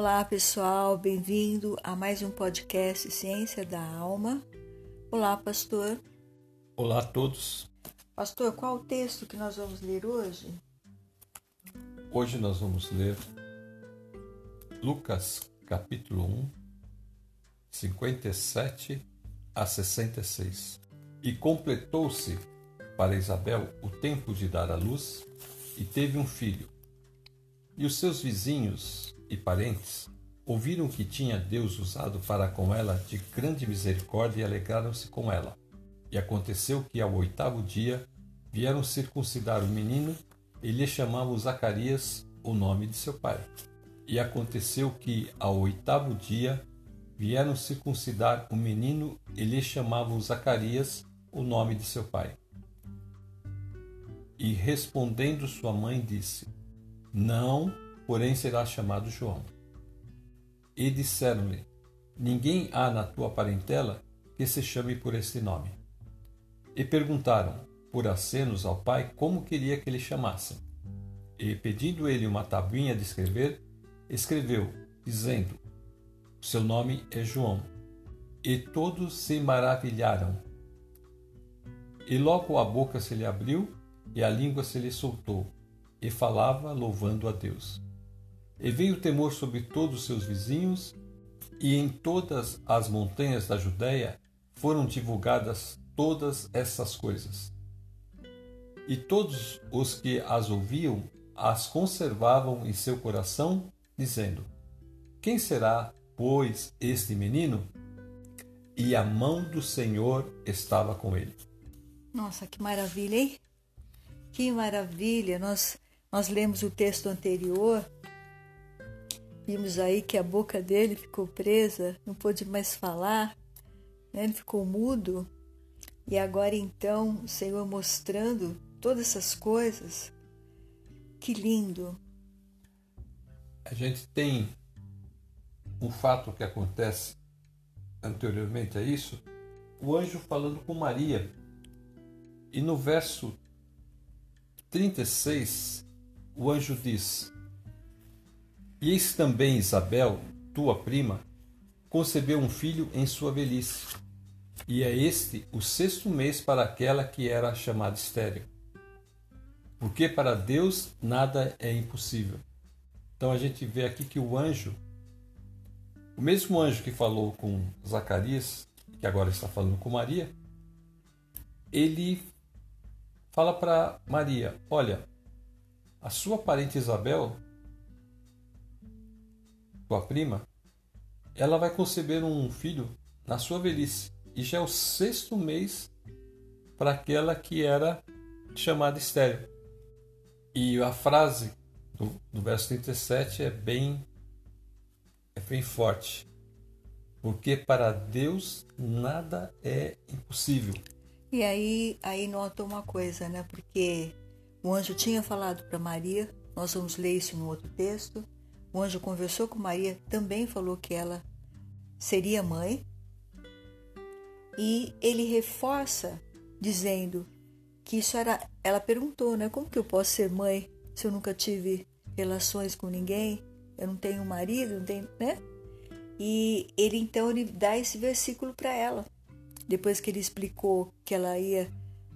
Olá, pessoal, bem-vindo a mais um podcast Ciência da Alma. Olá, pastor. Olá a todos. Pastor, qual o texto que nós vamos ler hoje? Hoje nós vamos ler Lucas capítulo 1, 57 a 66. E completou-se para Isabel o tempo de dar à luz e teve um filho. E os seus vizinhos e parentes ouviram que tinha Deus usado para com ela de grande misericórdia e alegraram-se com ela. E aconteceu que ao oitavo dia vieram circuncidar o menino e lhe chamavam Zacarias o nome de seu pai. E aconteceu que ao oitavo dia vieram circuncidar o menino e lhe chamavam Zacarias o nome de seu pai. E respondendo sua mãe disse: Não, porém será chamado João. E disseram-lhe: Ninguém há na tua parentela que se chame por este nome. E perguntaram, por acenos ao pai, como queria que lhe chamassem. E, pedindo ele uma tabuinha de escrever, escreveu, dizendo: Seu nome é João. E todos se maravilharam. E logo a boca se lhe abriu e a língua se lhe soltou, e falava, louvando a Deus. E veio temor sobre todos os seus vizinhos, e em todas as montanhas da Judéia foram divulgadas todas essas coisas. E todos os que as ouviam as conservavam em seu coração, dizendo: Quem será, pois, este menino? E a mão do Senhor estava com ele. Nossa, que maravilha, hein? Que maravilha! Nós, nós lemos o texto anterior, vimos aí que a boca dele ficou presa, não pôde mais falar, né? ele ficou mudo. E agora então o Senhor mostrando todas essas coisas. Que lindo! A gente tem um fato que acontece anteriormente a isso, o anjo falando com Maria. E no verso 36, o anjo diz: E eis também Isabel, tua prima, concebeu um filho em sua velhice, e é este o sexto mês para aquela que era chamada estéril. Porque para Deus nada é impossível. Então a gente vê aqui que o anjo, o mesmo anjo que falou com Zacarias, que agora está falando com Maria, ele fala para Maria: Olha, a sua parente Isabel, tua prima, ela vai conceber um filho na sua velhice. E já é o sexto mês para aquela que era chamada estéreo. E a frase do, do verso 37 é bem, é bem forte. Porque para Deus nada é impossível. E aí, aí nota uma coisa, né? Porque o anjo tinha falado para Maria, nós vamos ler isso no outro texto. O anjo conversou com Maria, também falou que ela seria mãe. E ele reforça dizendo que isso era. Ela perguntou, né? Como que eu posso ser mãe se eu nunca tive relações com ninguém? Eu não tenho marido, não tenho, né? E ele então ele dá esse versículo para ela depois que ele explicou que ela ia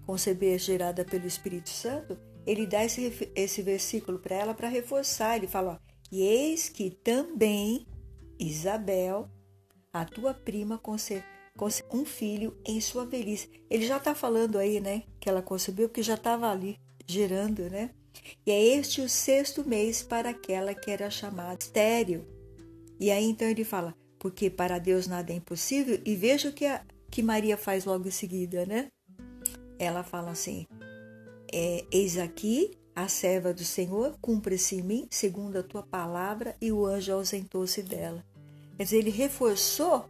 conceber gerada pelo Espírito Santo, ele dá esse, esse versículo para ela para reforçar. Ele fala: E eis que também Isabel, a tua prima, concebeu um filho em sua velhice. Ele já está falando aí, né? Que ela concebeu, porque já estava ali gerando, né? E é este o sexto mês para aquela que era chamada estéreo. E aí então ele fala: Porque para Deus nada é impossível. E veja o que a, que Maria faz logo em seguida, né? Ela fala assim: é, Eis aqui a serva do Senhor, cumpre-se em mim, segundo a tua palavra, e o anjo ausentou-se dela. Quer dizer, ele reforçou,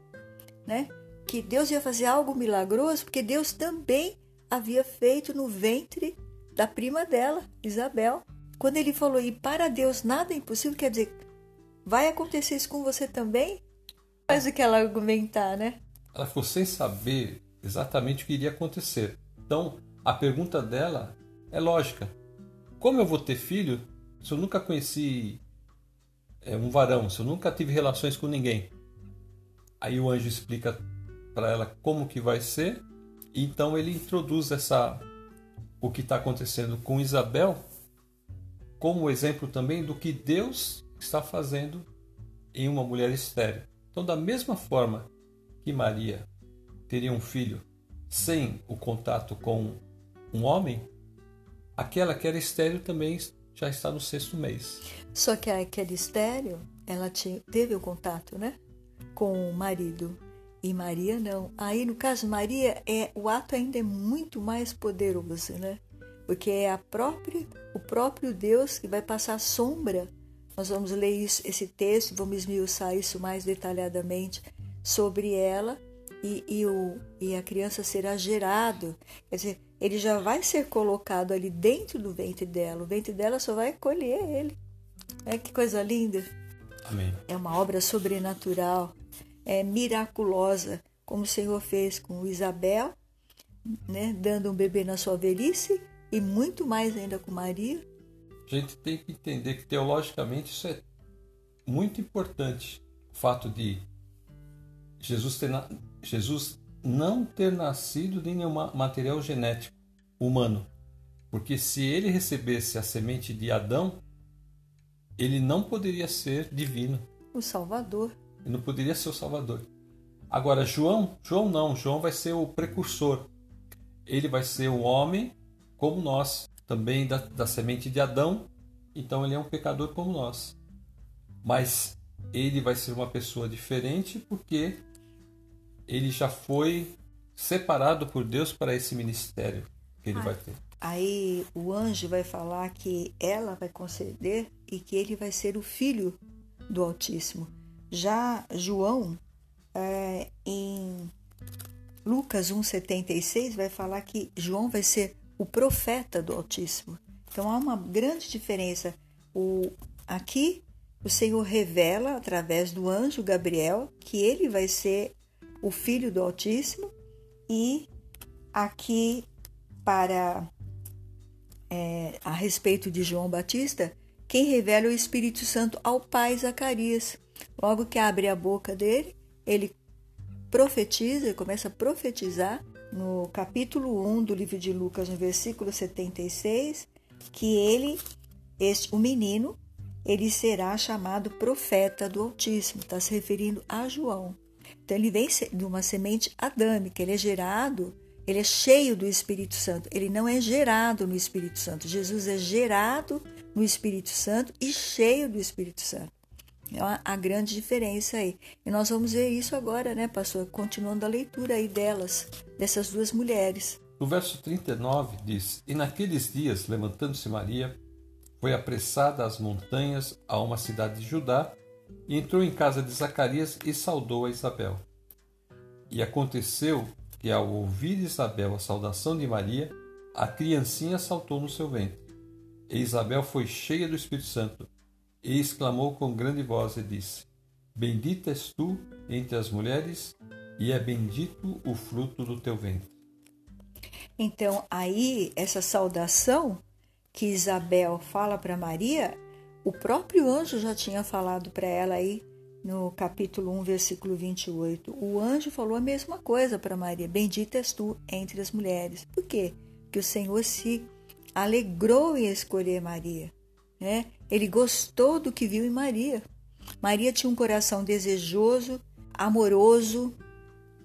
né? Que Deus ia fazer algo milagroso, porque Deus também havia feito no ventre da prima dela, Isabel. Quando ele falou, e para Deus nada é impossível, quer dizer, vai acontecer isso com você também? Faz o que ela argumentar, né? ela ficou sem saber exatamente o que iria acontecer. Então, a pergunta dela é lógica. Como eu vou ter filho se eu nunca conheci é um varão, se eu nunca tive relações com ninguém. Aí o anjo explica para ela como que vai ser, e então ele introduz essa o que está acontecendo com Isabel como exemplo também do que Deus está fazendo em uma mulher estéril. Então, da mesma forma que Maria teria um filho sem o contato com um homem, aquela que era estéril também já está no sexto mês. Só que aquela estéril, ela teve o contato, né? Com o marido. E Maria não. Aí, no caso Maria, é, o ato ainda é muito mais poderoso, né? Porque é a própria, o próprio Deus que vai passar sombra. Nós vamos ler isso, esse texto, vamos esmiuçar isso mais detalhadamente sobre ela e, e, o, e a criança será gerado. Quer dizer, ele já vai ser colocado ali dentro do ventre dela. O ventre dela só vai acolher ele. É que coisa linda. Amém. É uma obra sobrenatural é, miraculosa, como o Senhor fez com Isabel, né, dando um bebê na sua velhice, e muito mais ainda com Maria. A gente tem que entender que teologicamente isso é muito importante. O fato de Jesus, ter. Jesus não ter nascido de nenhum material genético humano. Porque se ele recebesse a semente de Adão, ele não poderia ser divino. O Salvador. Ele não poderia ser o Salvador. Agora, João, João não, João vai ser o precursor. Ele vai ser o homem como nós, também da, da semente de Adão, então ele é um pecador como nós. Mas ele vai ser uma pessoa diferente porque ele já foi separado por Deus para esse ministério que ele vai ter. Aí o anjo vai falar que ela vai conceder e que ele vai ser o filho do Altíssimo. Já João, é, em Lucas 1,76, vai falar que João vai ser o profeta do Altíssimo. Então há uma grande diferença. O, aqui o Senhor revela através do anjo Gabriel que ele vai ser o filho do Altíssimo e aqui para é, a respeito de João Batista, quem revela é o Espírito Santo ao pai Zacarias. Logo que abre a boca dele, ele profetiza, ele começa a profetizar no capítulo 1 do livro de Lucas, no versículo 76, que ele, este, o menino, ele será chamado profeta do Altíssimo, está se referindo a João. Então ele vem de uma semente adâmica, ele é gerado, ele é cheio do Espírito Santo, ele não é gerado no Espírito Santo. Jesus é gerado no Espírito Santo e cheio do Espírito Santo. É a grande diferença aí. E nós vamos ver isso agora, né, pastor? Continuando a leitura aí delas, dessas duas mulheres. No verso 39 diz: E naqueles dias, levantando-se Maria, foi apressada às montanhas a uma cidade de Judá entrou em casa de Zacarias e saudou a Isabel. E aconteceu que, ao ouvir Isabel a saudação de Maria, a criancinha saltou no seu ventre. E Isabel foi cheia do Espírito Santo e exclamou com grande voz e disse: Bendita és tu entre as mulheres, e é bendito o fruto do teu ventre. Então, aí, essa saudação que Isabel fala para Maria, o próprio anjo já tinha falado para ela aí no capítulo 1, versículo 28. O anjo falou a mesma coisa para Maria: Bendita és tu entre as mulheres. Por quê? Que o Senhor se alegrou em escolher Maria. Né? Ele gostou do que viu em Maria. Maria tinha um coração desejoso, amoroso,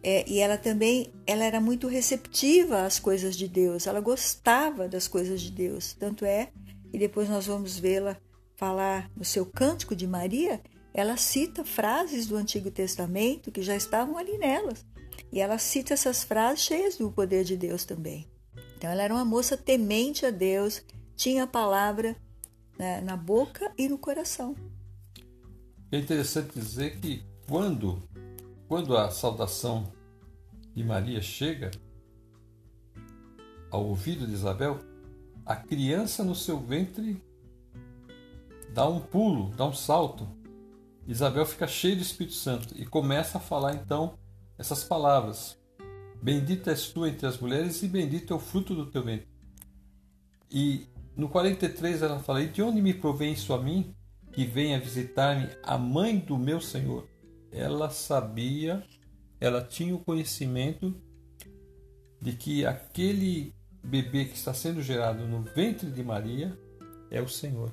é, e ela também ela era muito receptiva às coisas de Deus. Ela gostava das coisas de Deus. Tanto é, e depois nós vamos vê-la falar no seu cântico de Maria, ela cita frases do Antigo Testamento que já estavam ali nelas. E ela cita essas frases cheias do poder de Deus também. Então ela era uma moça temente a Deus, tinha a palavra né, na boca e no coração. É interessante dizer que quando, quando a saudação de Maria chega ao ouvido de Isabel, a criança no seu ventre dá um pulo, dá um salto. Isabel fica cheia do Espírito Santo e começa a falar então essas palavras: Bendita és tu entre as mulheres e bendito é o fruto do teu ventre. E no 43 ela fala: E de onde me provém isso a mim? que venha visitar-me a mãe do meu Senhor. Ela sabia, ela tinha o conhecimento de que aquele bebê que está sendo gerado no ventre de Maria é o Senhor.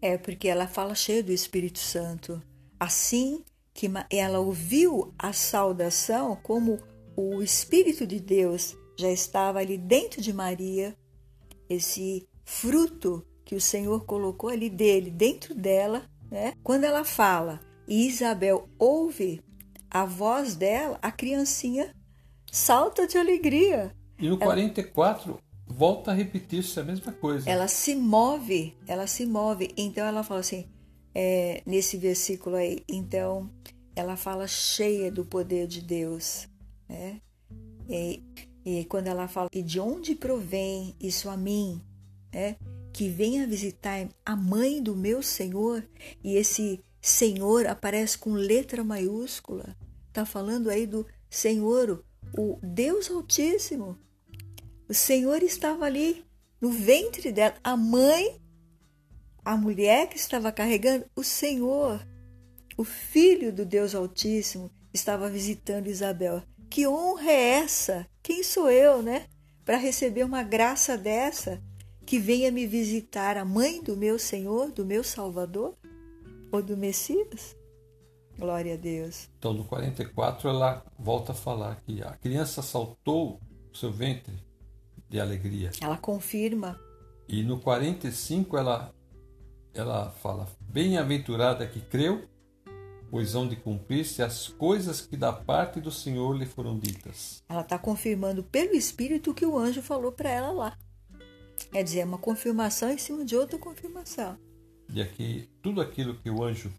É, porque ela fala cheia do Espírito Santo. Assim que ela ouviu a saudação, como o Espírito de Deus já estava ali dentro de Maria, esse fruto que o Senhor colocou ali dele, dentro dela, né? Quando ela fala e Isabel ouve a voz dela, a criancinha salta de alegria. E no ela, 44 volta a repetir-se a mesma coisa. Ela se move, ela se move. Então ela fala assim, é, nesse versículo aí, então ela fala cheia do poder de Deus, né? E, e quando ela fala, e de onde provém isso a mim, né? Que venha visitar a mãe do meu Senhor, e esse Senhor aparece com letra maiúscula. Tá falando aí do Senhor, o Deus Altíssimo. O Senhor estava ali no ventre dela, a mãe, a mulher que estava carregando, o Senhor, o Filho do Deus Altíssimo, estava visitando Isabel. Que honra é essa? Quem sou eu, né? Para receber uma graça dessa? Que venha me visitar a mãe do meu Senhor, do meu Salvador? Ou do Messias? Glória a Deus. Então, no 44, ela volta a falar que a criança saltou o seu ventre de alegria. Ela confirma. E no 45, ela, ela fala: Bem-aventurada que creu pois hão de cumprir-se as coisas que da parte do Senhor lhe foram ditas. Ela está confirmando pelo Espírito o que o anjo falou para ela lá. Quer dizer, é uma confirmação em cima de outra confirmação. E aqui, tudo aquilo que o anjo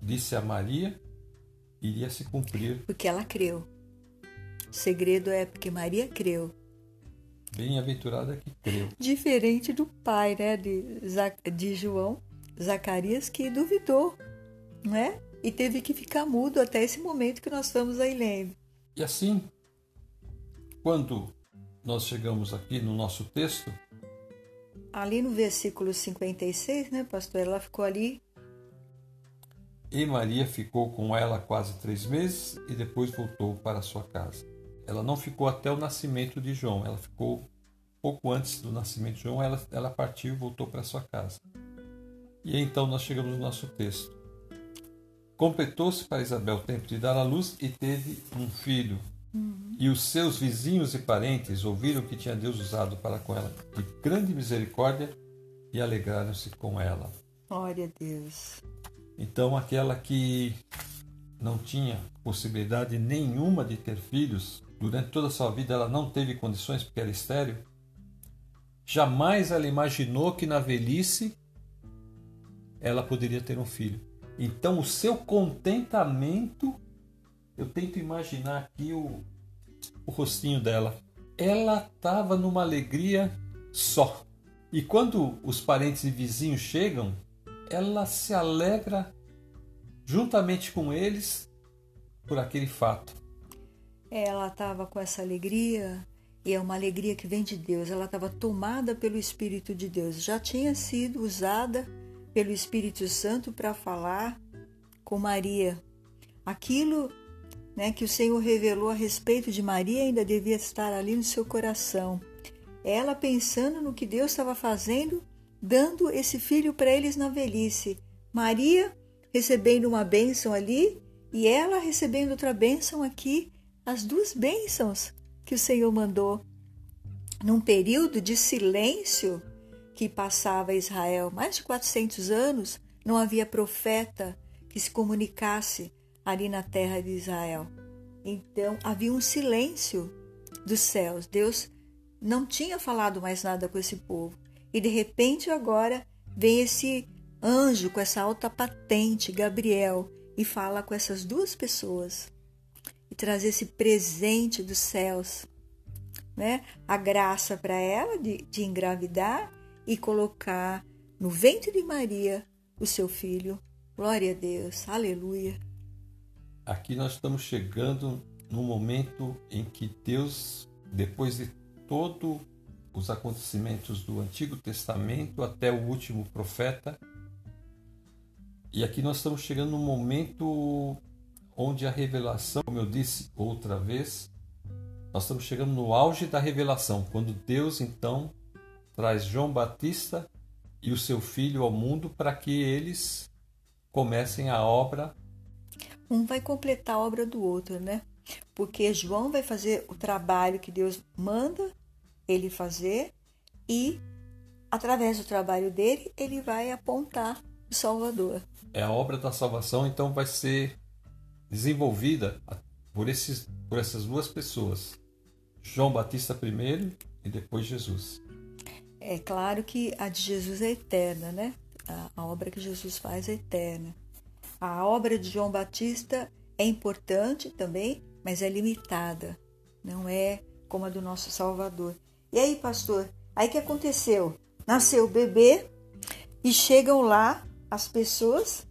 disse a Maria iria se cumprir. Porque ela creu. O segredo é porque Maria creu. Bem-aventurada que creu. Diferente do pai, né, de, de João, Zacarias, que duvidou, não é? e teve que ficar mudo até esse momento que nós estamos aí lendo. E assim, quando nós chegamos aqui no nosso texto. Ali no versículo 56, né, pastor? Ela ficou ali. E Maria ficou com ela quase três meses e depois voltou para sua casa. Ela não ficou até o nascimento de João, ela ficou pouco antes do nascimento de João, ela, ela partiu e voltou para sua casa. E então nós chegamos no nosso texto. Completou-se para Isabel o tempo de dar à luz e teve um filho. Uhum. E os seus vizinhos e parentes ouviram que tinha Deus usado para com ela de grande misericórdia e alegraram-se com ela. Glória a Deus. Então, aquela que não tinha possibilidade nenhuma de ter filhos, durante toda a sua vida ela não teve condições porque era estéril, jamais ela imaginou que na velhice ela poderia ter um filho. Então, o seu contentamento, eu tento imaginar aqui o, o rostinho dela. Ela estava numa alegria só. E quando os parentes e vizinhos chegam, ela se alegra juntamente com eles por aquele fato. Ela estava com essa alegria e é uma alegria que vem de Deus. Ela estava tomada pelo Espírito de Deus. Já tinha sido usada pelo Espírito Santo para falar com Maria. Aquilo né, que o Senhor revelou a respeito de Maria ainda devia estar ali no seu coração. Ela pensando no que Deus estava fazendo, dando esse filho para eles na velhice. Maria recebendo uma bênção ali e ela recebendo outra bênção aqui, as duas bênçãos que o Senhor mandou. Num período de silêncio, que passava Israel mais de 400 anos, não havia profeta que se comunicasse ali na terra de Israel. Então havia um silêncio dos céus. Deus não tinha falado mais nada com esse povo. E de repente agora vem esse anjo com essa alta patente, Gabriel, e fala com essas duas pessoas e traz esse presente dos céus, né? A graça para ela de, de engravidar e colocar no ventre de Maria o seu filho. Glória a Deus, aleluia. Aqui nós estamos chegando no momento em que Deus, depois de todos os acontecimentos do Antigo Testamento até o último profeta, E aqui nós estamos chegando num momento onde a revelação, como eu disse outra vez, nós estamos chegando no auge da revelação, quando Deus então traz João Batista e o seu filho ao mundo para que eles comecem a obra. Um vai completar a obra do outro, né? Porque João vai fazer o trabalho que Deus manda ele fazer e através do trabalho dele ele vai apontar o Salvador. É a obra da salvação, então vai ser desenvolvida por, esses, por essas duas pessoas, João Batista primeiro e depois Jesus. É claro que a de Jesus é eterna, né? A, obra que Jesus faz é eterna. A obra de João Batista é importante também, mas é limitada, não é como a do nosso Salvador. E aí, pastor, aí que aconteceu? Nasceu o bebê e chegam lá as pessoas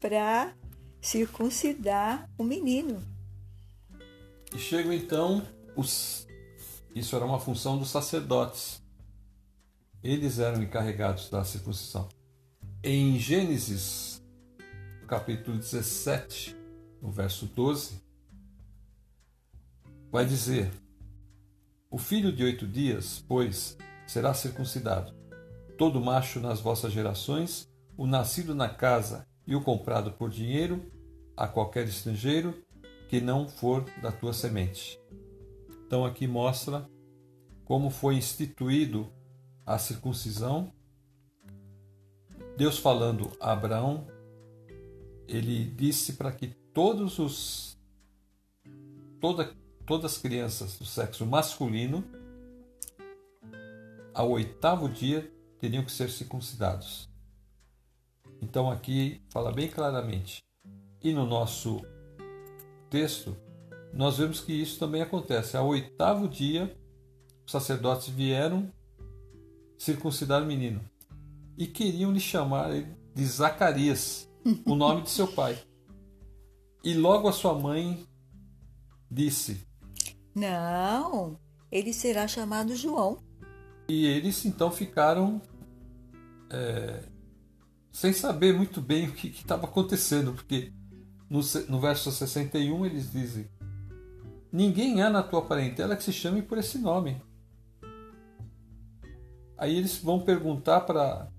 para circuncidar o menino. E chegam então os. Isso era uma função dos sacerdotes. Eles eram encarregados da circuncisão. Em Gênesis, capítulo 17, no verso 12, vai dizer: O filho de oito dias, pois, será circuncidado. Todo macho nas vossas gerações, o nascido na casa e o comprado por dinheiro, a qualquer estrangeiro que não for da tua semente. Então aqui mostra como foi instituído a circuncisão. Deus falando a Abraão, ele disse para que todos os toda, todas as crianças do sexo masculino ao oitavo dia teriam que ser circuncidados. Então aqui fala bem claramente e no nosso texto, nós vemos que isso também acontece. Ao oitavo dia, os sacerdotes vieram circuncidar o menino e queriam lhe chamar de Zacarias, o nome de seu pai. E logo a sua mãe disse: Não, ele será chamado João. E eles então ficaram é, sem saber muito bem o que estava acontecendo, porque no, no verso 61 eles dizem: Ninguém há na tua parentela que se chame por esse nome. Aí eles vão perguntar para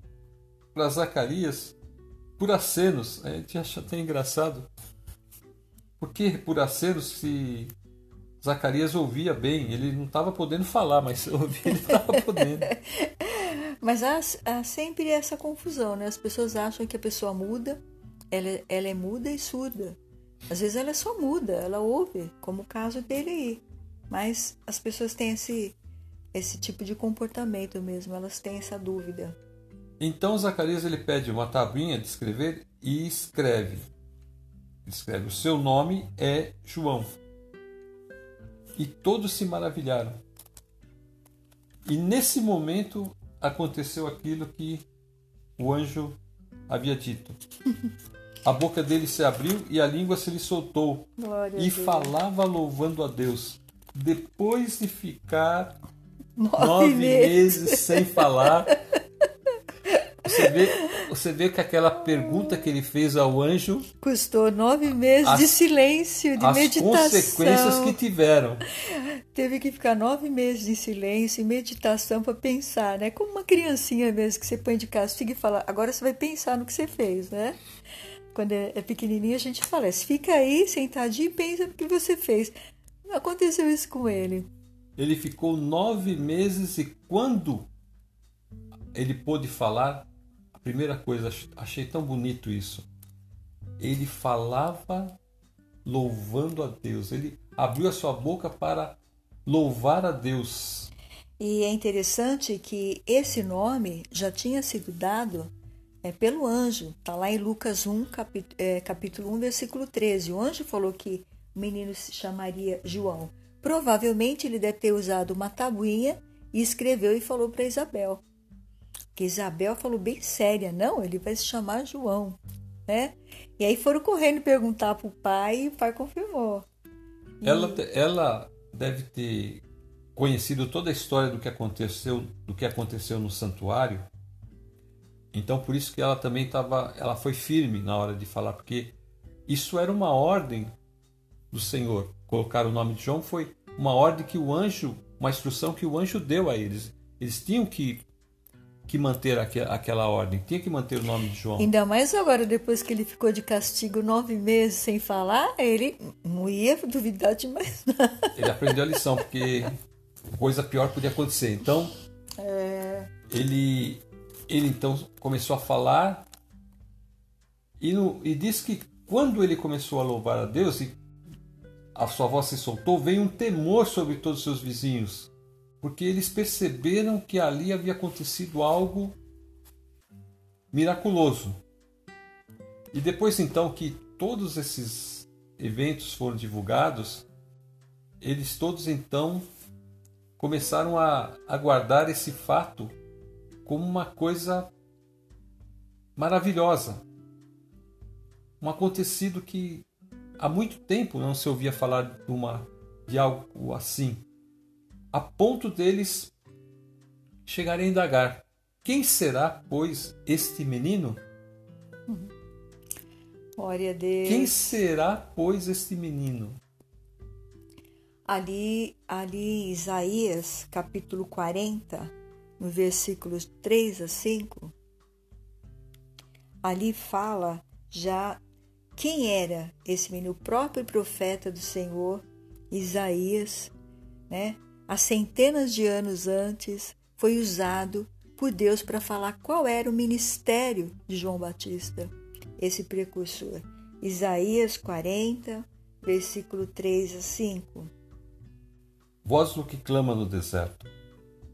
Zacarias por acenos. A gente acha até engraçado. Por que por acenos se Zacarias ouvia bem? Ele não estava podendo falar, mas ouvir ele estava podendo. mas há, há sempre essa confusão, né? As pessoas acham que a pessoa muda ela, ela é muda e surda. Às vezes ela é só muda, ela ouve, como o caso dele aí. Mas as pessoas têm esse, esse tipo de comportamento mesmo, elas têm essa dúvida. Então Zacarias ele pede uma tabuinha de escrever e escreve. Escreve: O seu nome é João. E todos se maravilharam. E nesse momento aconteceu aquilo que o anjo havia dito. A boca dele se abriu e a língua se lhe soltou. Glória e falava louvando a Deus. Depois de ficar nove, nove meses. meses sem falar, você vê, você vê que aquela pergunta que ele fez ao anjo custou nove meses as, de silêncio, de as meditação. consequências que tiveram. Teve que ficar nove meses de silêncio e meditação para pensar, né? Como uma criancinha mesmo que você põe de castigo e fala, agora você vai pensar no que você fez, né? quando é, é pequenininho, a gente fala, fica aí sentadinho e pensa no que você fez. Aconteceu isso com ele. Ele ficou nove meses e quando ele pôde falar, primeira coisa, achei tão bonito isso. Ele falava louvando a Deus. Ele abriu a sua boca para louvar a Deus. E é interessante que esse nome já tinha sido dado é, pelo anjo. Está lá em Lucas 1, capítulo, é, capítulo 1, versículo 13. O anjo falou que o menino se chamaria João. Provavelmente ele deve ter usado uma tabuinha e escreveu e falou para Isabel. Que Isabel falou bem séria, não, ele vai se chamar João, né? E aí foram correndo perguntar para o pai e o pai confirmou. E... Ela, ela deve ter conhecido toda a história do que aconteceu, do que aconteceu no santuário Então por isso que ela também estava, ela foi firme na hora de falar, porque isso era uma ordem do Senhor. Colocar o nome de João foi uma ordem que o anjo, uma instrução que o anjo deu a eles. Eles tinham que que manter aquela ordem, tinha que manter o nome de João. Ainda mais agora, depois que ele ficou de castigo nove meses sem falar, ele não ia duvidar de mais nada. Ele aprendeu a lição, porque coisa pior podia acontecer. Então, é... ele, ele então começou a falar e, no, e diz que quando ele começou a louvar a Deus e a sua voz se soltou, veio um temor sobre todos os seus vizinhos porque eles perceberam que ali havia acontecido algo miraculoso. E depois então que todos esses eventos foram divulgados, eles todos então começaram a aguardar esse fato como uma coisa maravilhosa. Um acontecido que há muito tempo não se ouvia falar de, uma, de algo assim a ponto deles chegarem a indagar: Quem será, pois, este menino? Glória a Deus. Quem será, pois, este menino? Ali, ali Isaías, capítulo 40, no versículos 3 a 5, ali fala já quem era esse menino, o próprio profeta do Senhor, Isaías, né? Há centenas de anos antes, foi usado por Deus para falar qual era o ministério de João Batista, esse precursor. Isaías 40, versículo 3 a 5. Voz do que clama no deserto,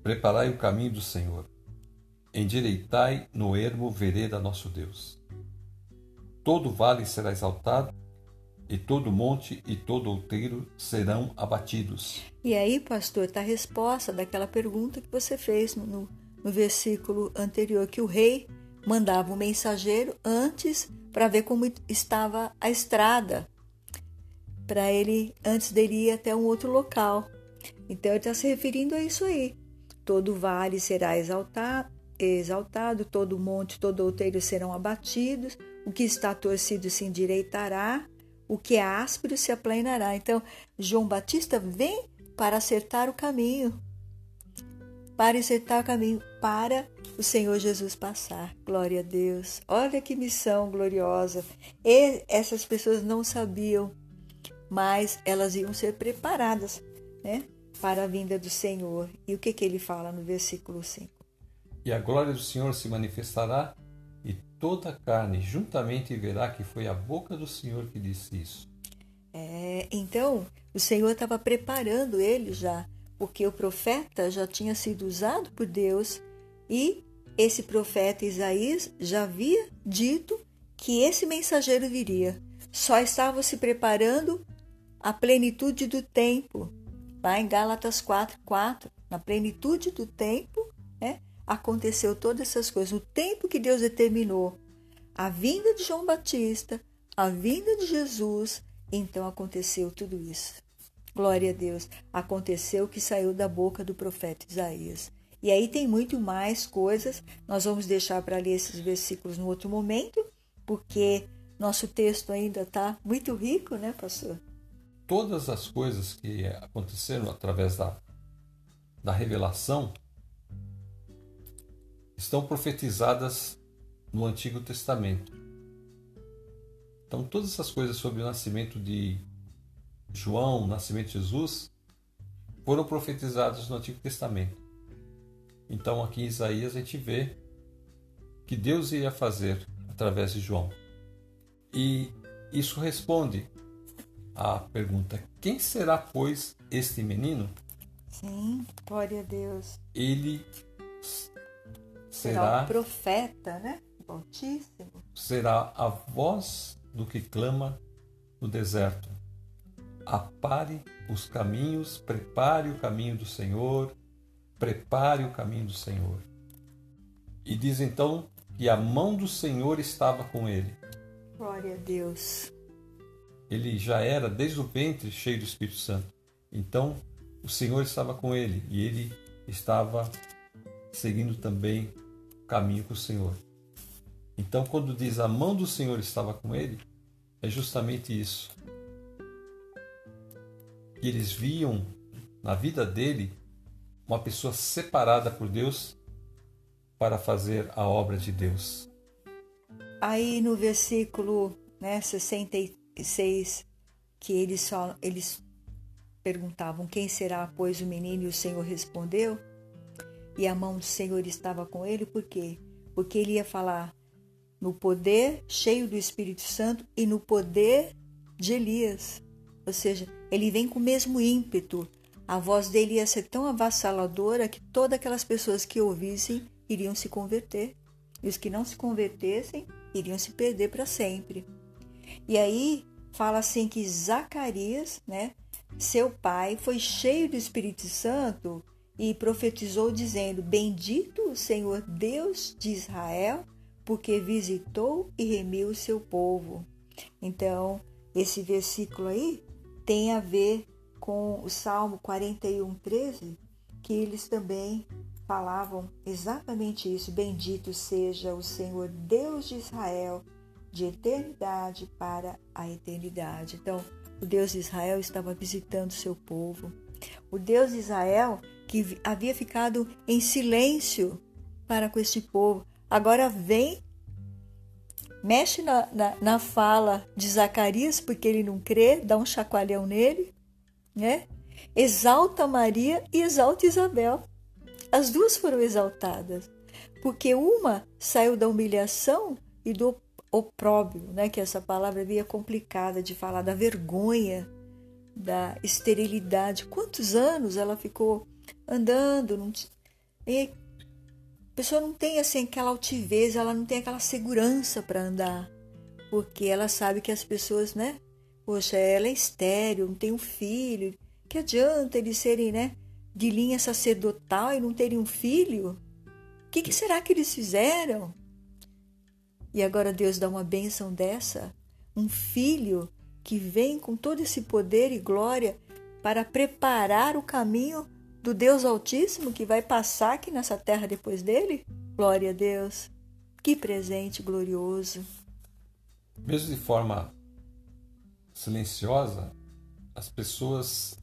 preparai o caminho do Senhor, endireitai no ermo vereda nosso Deus. Todo vale será exaltado e todo monte e todo outeiro serão abatidos. E aí, pastor, está a resposta daquela pergunta que você fez no, no versículo anterior, que o rei mandava o um mensageiro antes para ver como estava a estrada, para ele, antes dele ir até um outro local. Então, ele está se referindo a isso aí. Todo vale será exaltado, exaltado, todo monte, todo outeiro serão abatidos, o que está torcido se endireitará, o que é áspero se aplanará. Então, João Batista vem para acertar o caminho, para acertar o caminho para o Senhor Jesus passar. Glória a Deus. Olha que missão gloriosa. E essas pessoas não sabiam, mas elas iam ser preparadas, né, para a vinda do Senhor. E o que que ele fala no versículo 5? E a glória do Senhor se manifestará toda a carne juntamente verá que foi a boca do Senhor que disse isso. É, então, o Senhor estava preparando ele já, porque o profeta já tinha sido usado por Deus e esse profeta Isaías já havia dito que esse mensageiro viria. Só estava se preparando a plenitude do tempo. Lá em Gálatas 4, 4, na plenitude do tempo, né, aconteceu todas essas coisas. O tempo que Deus determinou, a vinda de João Batista, a vinda de Jesus, então aconteceu tudo isso. Glória a Deus. Aconteceu o que saiu da boca do profeta Isaías. E aí tem muito mais coisas. Nós vamos deixar para ler esses versículos no outro momento, porque nosso texto ainda está muito rico, né, pastor? Todas as coisas que aconteceram através da, da revelação estão profetizadas no Antigo Testamento. Então, todas essas coisas sobre o nascimento de João, o nascimento de Jesus, foram profetizadas no Antigo Testamento. Então, aqui em Isaías, a gente vê que Deus ia fazer através de João. E isso responde à pergunta: quem será, pois, este menino? Sim, glória a Deus. Ele será, o profeta, né? Altíssimo. Será a voz do que clama no deserto. Apare os caminhos, prepare o caminho do Senhor, prepare o caminho do Senhor. E diz então que a mão do Senhor estava com ele. Glória a Deus. Ele já era desde o ventre cheio do Espírito Santo. Então o Senhor estava com ele e ele estava seguindo também o caminho com o Senhor. Então, quando diz a mão do Senhor estava com ele, é justamente isso. Que eles viam na vida dele uma pessoa separada por Deus para fazer a obra de Deus. Aí no versículo né, 66, que eles, falam, eles perguntavam quem será, pois, o menino, e o Senhor respondeu, e a mão do Senhor estava com ele, por quê? Porque ele ia falar no poder cheio do Espírito Santo e no poder de Elias. Ou seja, ele vem com o mesmo ímpeto. A voz dele ia ser tão avassaladora que todas aquelas pessoas que ouvissem iriam se converter. E os que não se convertessem iriam se perder para sempre. E aí fala assim que Zacarias, né, seu pai, foi cheio do Espírito Santo e profetizou dizendo: Bendito o Senhor Deus de Israel, porque visitou e remiu o seu povo. Então, esse versículo aí tem a ver com o Salmo 41, 13, que eles também falavam exatamente isso: Bendito seja o Senhor Deus de Israel, de eternidade para a eternidade. Então, o Deus de Israel estava visitando seu povo. O Deus de Israel, que havia ficado em silêncio para com este povo, agora vem, mexe na, na, na fala de Zacarias, porque ele não crê, dá um chacoalhão nele, né? Exalta Maria e exalta Isabel. As duas foram exaltadas, porque uma saiu da humilhação e do opróbio, né? Que essa palavra é complicada de falar da vergonha, da esterilidade. Quantos anos ela ficou andando? Não... A pessoa não tem assim aquela altivez, ela não tem aquela segurança para andar, porque ela sabe que as pessoas, né? Poxa, ela é estéril, não tem um filho. Que adianta eles serem, né? de linha sacerdotal e não terem um filho? O que, que será que eles fizeram? E agora Deus dá uma bênção dessa, um filho que vem com todo esse poder e glória para preparar o caminho do Deus Altíssimo que vai passar aqui nessa terra depois dele? Glória a Deus! Que presente glorioso! Mesmo de forma silenciosa, as pessoas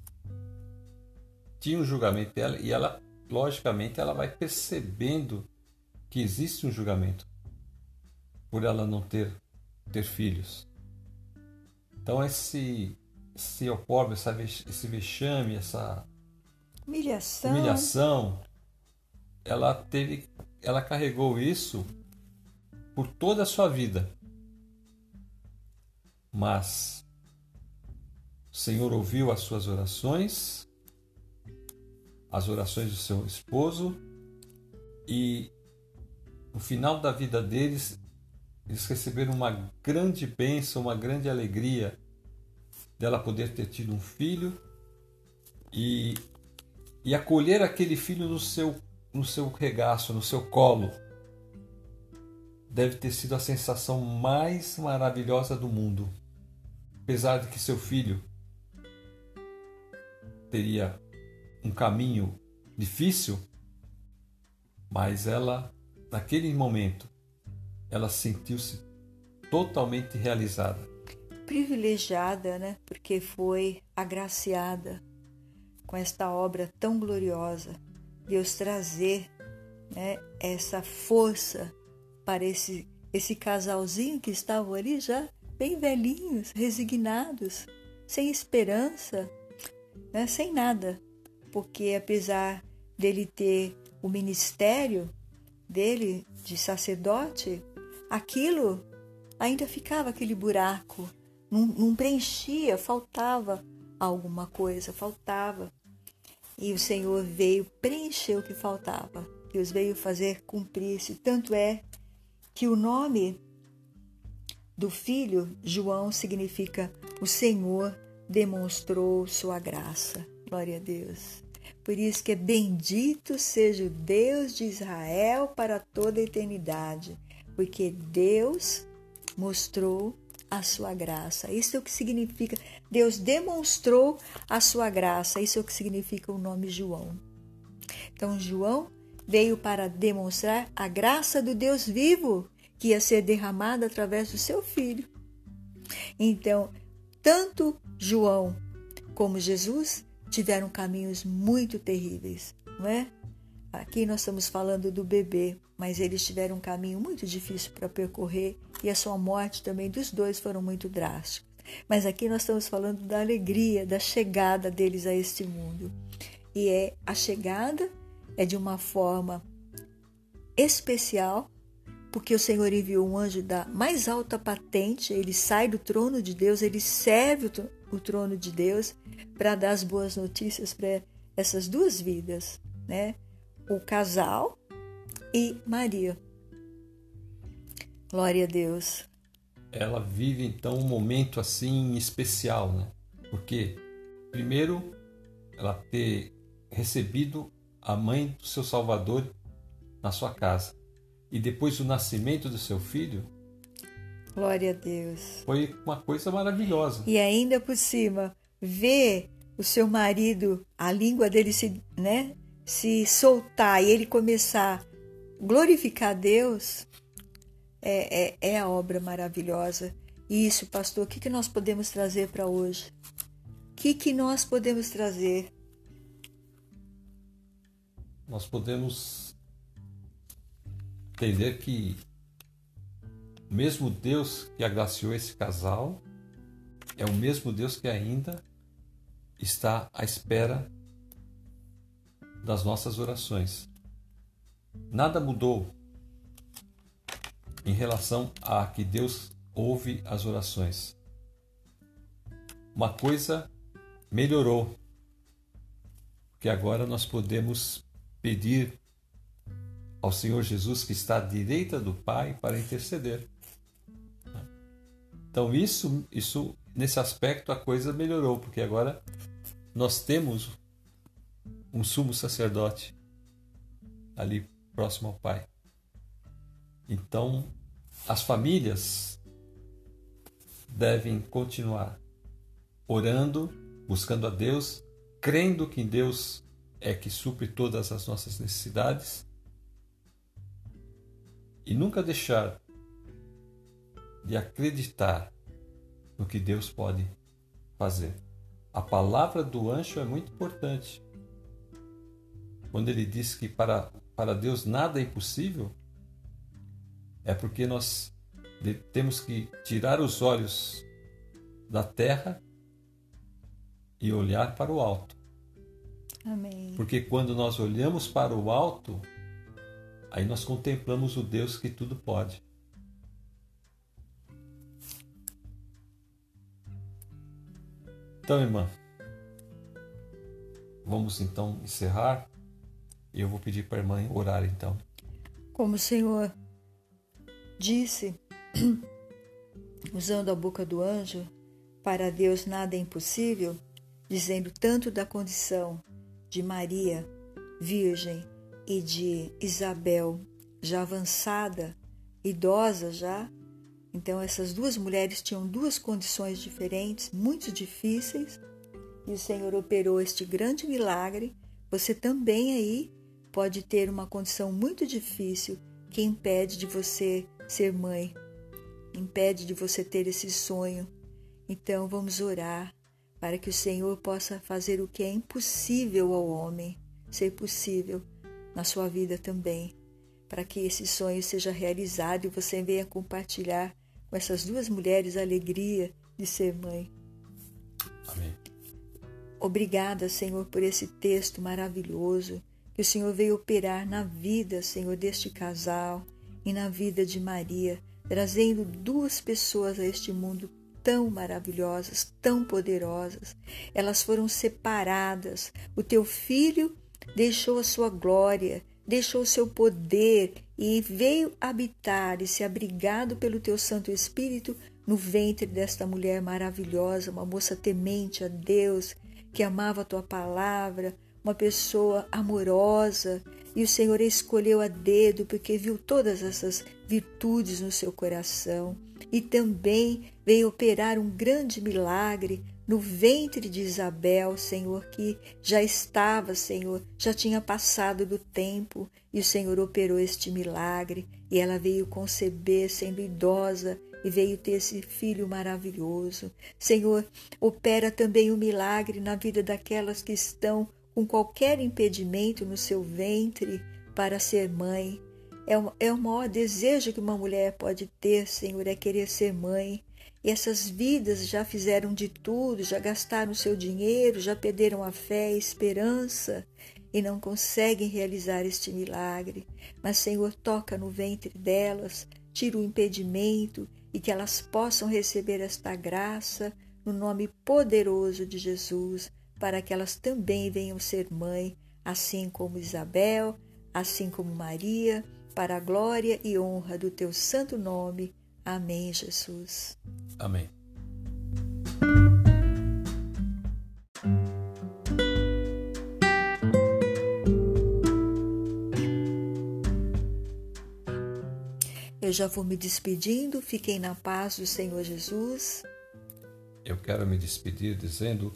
tinha um julgamento dela e ela, logicamente, ela vai percebendo que existe um julgamento por ela não ter, ter filhos. Então esse, esse opróbrio, esse vexame, essa humilhação. humilhação, ela teve, ela carregou isso por toda a sua vida. Mas o Senhor ouviu as suas orações as orações do seu esposo e no final da vida deles eles receberam uma grande bênção, uma grande alegria dela poder ter tido um filho e, e acolher aquele filho no seu, no seu regaço, no seu colo. Deve ter sido a sensação mais maravilhosa do mundo. Apesar de que seu filho teria um caminho difícil, mas ela, naquele momento, ela sentiu-se totalmente realizada. Privilegiada, né? Porque foi agraciada com esta obra tão gloriosa. Deus trazer né, essa força para esse, esse casalzinho que estavam ali já bem velhinhos, resignados, sem esperança, né, sem nada porque apesar dele ter o ministério dele de sacerdote, aquilo ainda ficava aquele buraco, não, não preenchia, faltava alguma coisa, faltava. E o Senhor veio preencher o que faltava. Deus veio fazer cumprir-se. Tanto é que o nome do filho, João, significa o Senhor demonstrou sua graça. Glória a Deus. Por isso que é bendito seja o Deus de Israel para toda a eternidade, porque Deus mostrou a sua graça. Isso é o que significa. Deus demonstrou a sua graça. Isso é o que significa o nome João. Então, João veio para demonstrar a graça do Deus vivo que ia ser derramada através do seu filho. Então, tanto João como Jesus tiveram caminhos muito terríveis, não é? Aqui nós estamos falando do bebê, mas eles tiveram um caminho muito difícil para percorrer e a sua morte também dos dois foram muito drásticas. Mas aqui nós estamos falando da alegria, da chegada deles a este mundo. E é a chegada é de uma forma especial, porque o Senhor enviou um anjo da mais alta patente, ele sai do trono de Deus, ele serve o trono de Deus para dar as boas notícias para essas duas vidas, né? O casal e Maria. Glória a Deus. Ela vive então um momento assim especial, né? Porque primeiro ela ter recebido a mãe do seu Salvador na sua casa e depois o nascimento do seu filho. Glória a Deus. Foi uma coisa maravilhosa. E ainda por cima, ver o seu marido, a língua dele se, né, se soltar e ele começar glorificar Deus, é, é, é a obra maravilhosa. Isso, pastor, o que, que nós podemos trazer para hoje? O que, que nós podemos trazer? Nós podemos entender que mesmo Deus que agraciou esse casal é o mesmo Deus que ainda está à espera das nossas orações. Nada mudou em relação a que Deus ouve as orações. Uma coisa melhorou, que agora nós podemos pedir ao Senhor Jesus que está à direita do Pai para interceder. Então isso, isso nesse aspecto a coisa melhorou, porque agora nós temos um sumo sacerdote ali próximo ao Pai. Então, as famílias devem continuar orando, buscando a Deus, crendo que em Deus é que supre todas as nossas necessidades e nunca deixar de acreditar no que Deus pode fazer. A palavra do anjo é muito importante. Quando ele diz que para, para Deus nada é impossível, é porque nós temos que tirar os olhos da terra e olhar para o alto. Amém. Porque quando nós olhamos para o alto, aí nós contemplamos o Deus que tudo pode. Então, irmã, vamos então encerrar eu vou pedir para a irmã orar então. Como o Senhor disse, usando a boca do anjo, para Deus nada é impossível, dizendo tanto da condição de Maria, virgem, e de Isabel, já avançada, idosa já. Então, essas duas mulheres tinham duas condições diferentes, muito difíceis, e o Senhor operou este grande milagre. Você também aí pode ter uma condição muito difícil que impede de você ser mãe, impede de você ter esse sonho. Então vamos orar para que o Senhor possa fazer o que é impossível ao homem ser possível na sua vida também, para que esse sonho seja realizado e você venha compartilhar com essas duas mulheres a alegria de ser mãe. Amém. Obrigada, Senhor, por esse texto maravilhoso que o Senhor veio operar na vida, Senhor, deste casal e na vida de Maria, trazendo duas pessoas a este mundo tão maravilhosas, tão poderosas. Elas foram separadas. O teu filho deixou a sua glória, deixou o seu poder e veio habitar e se abrigado pelo teu Santo Espírito no ventre desta mulher maravilhosa, uma moça temente a Deus, que amava a tua palavra, uma pessoa amorosa, e o Senhor escolheu a dedo porque viu todas essas virtudes no seu coração e também veio operar um grande milagre no ventre de Isabel, Senhor, que já estava, Senhor, já tinha passado do tempo e o Senhor operou este milagre e ela veio conceber sendo idosa e veio ter esse filho maravilhoso. Senhor, opera também o milagre na vida daquelas que estão com qualquer impedimento no seu ventre para ser mãe. É o, é o maior desejo que uma mulher pode ter, Senhor, é querer ser mãe. E essas vidas já fizeram de tudo, já gastaram seu dinheiro, já perderam a fé, a esperança e não conseguem realizar este milagre. Mas, Senhor, toca no ventre delas, tira o impedimento e que elas possam receber esta graça no nome poderoso de Jesus, para que elas também venham ser mãe, assim como Isabel, assim como Maria, para a glória e honra do teu santo nome. Amém, Jesus. Amém. Eu já vou me despedindo. Fiquem na paz do Senhor Jesus. Eu quero me despedir dizendo: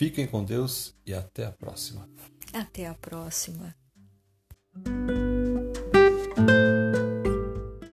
fiquem com Deus e até a próxima. Até a próxima.